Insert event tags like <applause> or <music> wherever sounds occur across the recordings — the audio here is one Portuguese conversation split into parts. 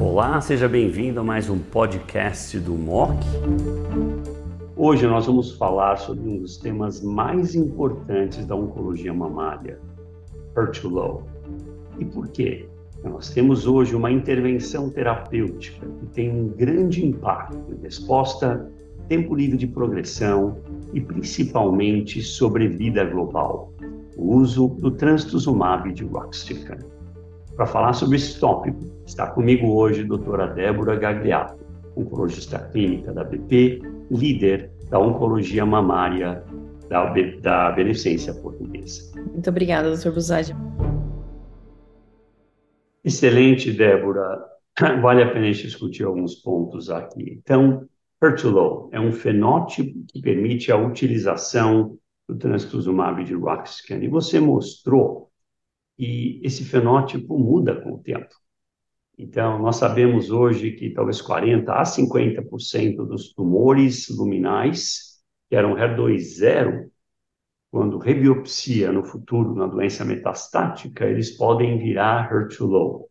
Olá, seja bem-vindo a mais um podcast do MOC. Hoje nós vamos falar sobre um dos temas mais importantes da oncologia mamária, HER2-low. E por quê? Nós temos hoje uma intervenção terapêutica que tem um grande impacto em resposta, tempo livre de progressão e principalmente sobrevida global, o uso do trastuzumab de Roxtican. Para falar sobre esse tópico, está comigo hoje a doutora Débora Gagliato, oncologista clínica da BP, líder da oncologia mamária da, da Beneficência Portuguesa. Muito obrigada, doutor Buzadi. Excelente, Débora. <clears throat> Vale a pena a gente discutir alguns pontos aqui. Então, HER2-low é um fenótipo que permite a utilização do trastuzumab de Roxcan. E você mostrou e esse fenótipo muda com o tempo. Então, nós sabemos hoje que talvez 40% a 50% dos tumores luminais, que eram HER2-0, quando rebiopsia no futuro na doença metastática, eles podem virar HER2-low.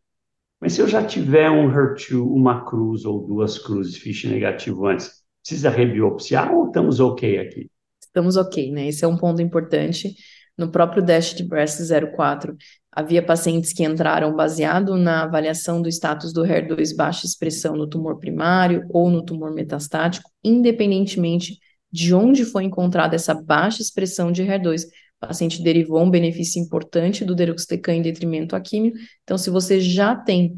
Mas se eu já tiver um HER2, uma cruz ou duas cruzes FISH negativo antes, precisa rebiopsiar ou estamos ok aqui? Estamos ok, né? Esse é um ponto importante. No próprio Dash de Breast 04, havia pacientes que entraram baseado na avaliação do status do HER2 baixa expressão no tumor primário ou no tumor metastático, independentemente de onde foi encontrada essa baixa expressão de HER2. O paciente derivou um benefício importante do deruxtecan em detrimento à químio. Então, se você já tem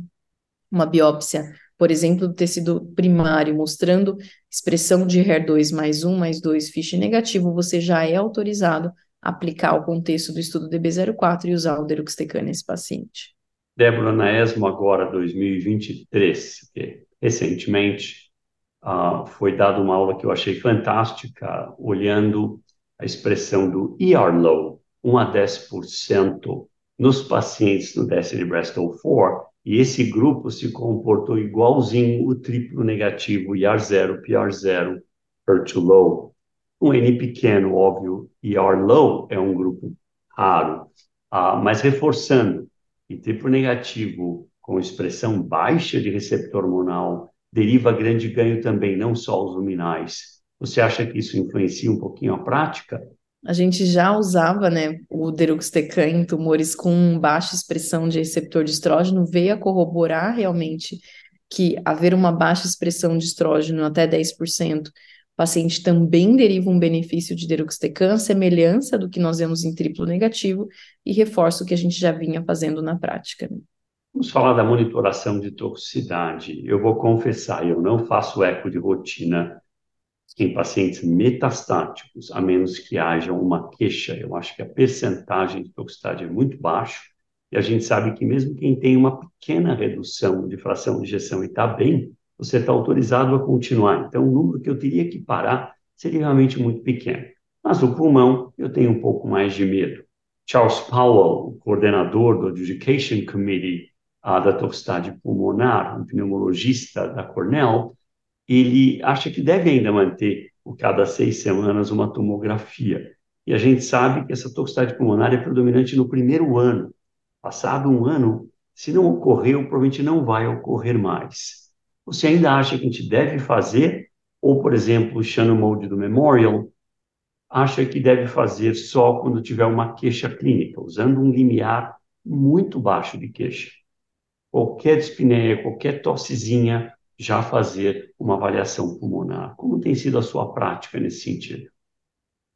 uma biópsia, por exemplo, do tecido primário mostrando expressão de HER2 mais 1, mais 2, FISH negativo, você já é autorizado aplicar o contexto do estudo DB04 e usar o deruxtecan nesse paciente. Débora, na ESMO agora 2023, que recentemente uh, foi dada uma aula que eu achei fantástica, olhando a expressão do ER-low, 1 a 10% nos pacientes Breast 04, e esse grupo se comportou igualzinho o triplo negativo ER0, PR0, HER2-low, um N pequeno, óbvio, e R low é um grupo raro, uh, mas reforçando, e triplo negativo com expressão baixa de receptor hormonal deriva grande ganho também, não só os luminais. Você acha que isso influencia um pouquinho a prática? A gente já usava, né, o deruxtecan em tumores com baixa expressão de receptor de estrógeno, veio a corroborar realmente que haver uma baixa expressão de estrógeno até 10% paciente também deriva um benefício de deruxtecan, semelhança do que nós vemos em triplo negativo, e reforça o que a gente já vinha fazendo na prática. Vamos falar da monitoração de toxicidade. Eu vou confessar, eu não faço eco de rotina em pacientes metastáticos, a menos que haja uma queixa. Eu acho que a percentagem de toxicidade é muito baixa, e a gente sabe que mesmo quem tem uma pequena redução de fração de injeção e está bem, você está autorizado a continuar. Então, o número que eu teria que parar seria realmente muito pequeno. Mas o pulmão, eu tenho um pouco mais de medo. Charles Powell, o coordenador do Adjudication Committee uh, da toxicidade pulmonar, um pneumologista da Cornell, ele acha que deve ainda manter, por cada seis semanas, uma tomografia. E a gente sabe que essa toxicidade pulmonar é predominante no primeiro ano. Passado um ano, se não ocorreu, provavelmente não vai ocorrer mais. Você ainda acha que a gente deve fazer? Ou, por exemplo, o Shannon Mode do Memorial acha que deve fazer só quando tiver uma queixa clínica, usando um limiar muito baixo de queixa. Qualquer dispneia, qualquer tossezinha, já fazer uma avaliação pulmonar. Como tem sido a sua prática nesse sentido?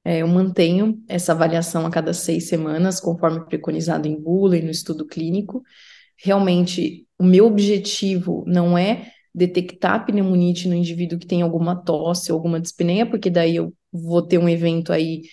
É, eu mantenho essa avaliação a cada seis semanas, conforme preconizado em bula e no estudo clínico. Realmente, o meu objetivo não é detectar pneumonite no indivíduo que tem alguma tosse alguma dispneia, porque daí eu vou ter um evento aí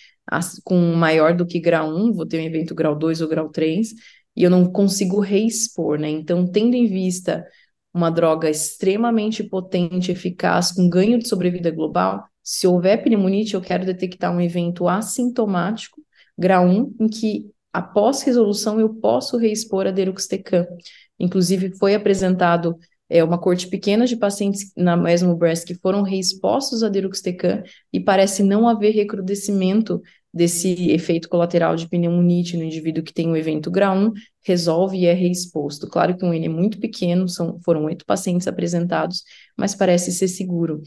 com maior do que grau 1, vou ter um evento grau 2 ou grau 3, e eu não consigo reexpor, né? Então, tendo em vista uma droga extremamente potente, eficaz, com ganho de sobrevida global, se houver pneumonite, eu quero detectar um evento assintomático, grau 1, em que após resolução eu posso reexpor a deruxtecan. Inclusive, foi apresentado é uma corte pequena de pacientes na mesmo breast que foram reexpostos a deruxtecan e parece não haver recrudescimento desse efeito colateral de pneumonite no indivíduo que tem o evento grau 1, resolve e é reexposto. Claro que um N é muito pequeno, são, foram oito pacientes apresentados, mas parece ser seguro.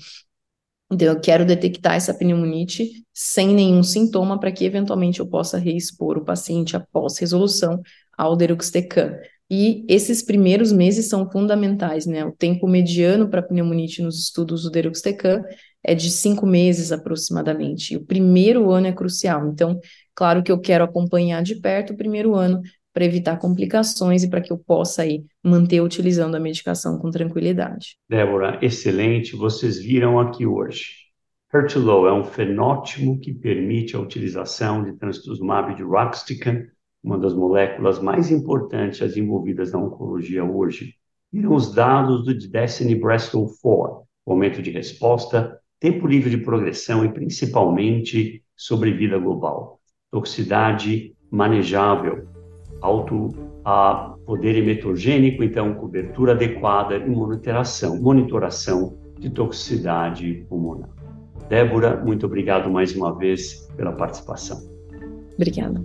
Então, eu quero detectar essa pneumonite sem nenhum sintoma para que eventualmente eu possa reexpor o paciente após resolução ao deruxtecan. E esses primeiros meses são fundamentais, né? O tempo mediano para pneumonite nos estudos do deruxtecan é de cinco meses aproximadamente. E o primeiro ano é crucial. Então, claro que eu quero acompanhar de perto o primeiro ano para evitar complicações e para que eu possa aí manter utilizando a medicação com tranquilidade. Débora, excelente. Vocês viram aqui hoje. HER2-low é um fenótipo que permite a utilização de trastuzumab de Roxtican, uma das moléculas mais importantes envolvidas na oncologia hoje. Viram os dados do Destiny Breast 4, momento de resposta, tempo livre de progressão e principalmente sobrevida global. Toxicidade manejável, alto a poder emetogênico, então cobertura adequada e monitoração, monitoração de toxicidade pulmonar. Débora, muito obrigado mais uma vez pela participação. Obrigada.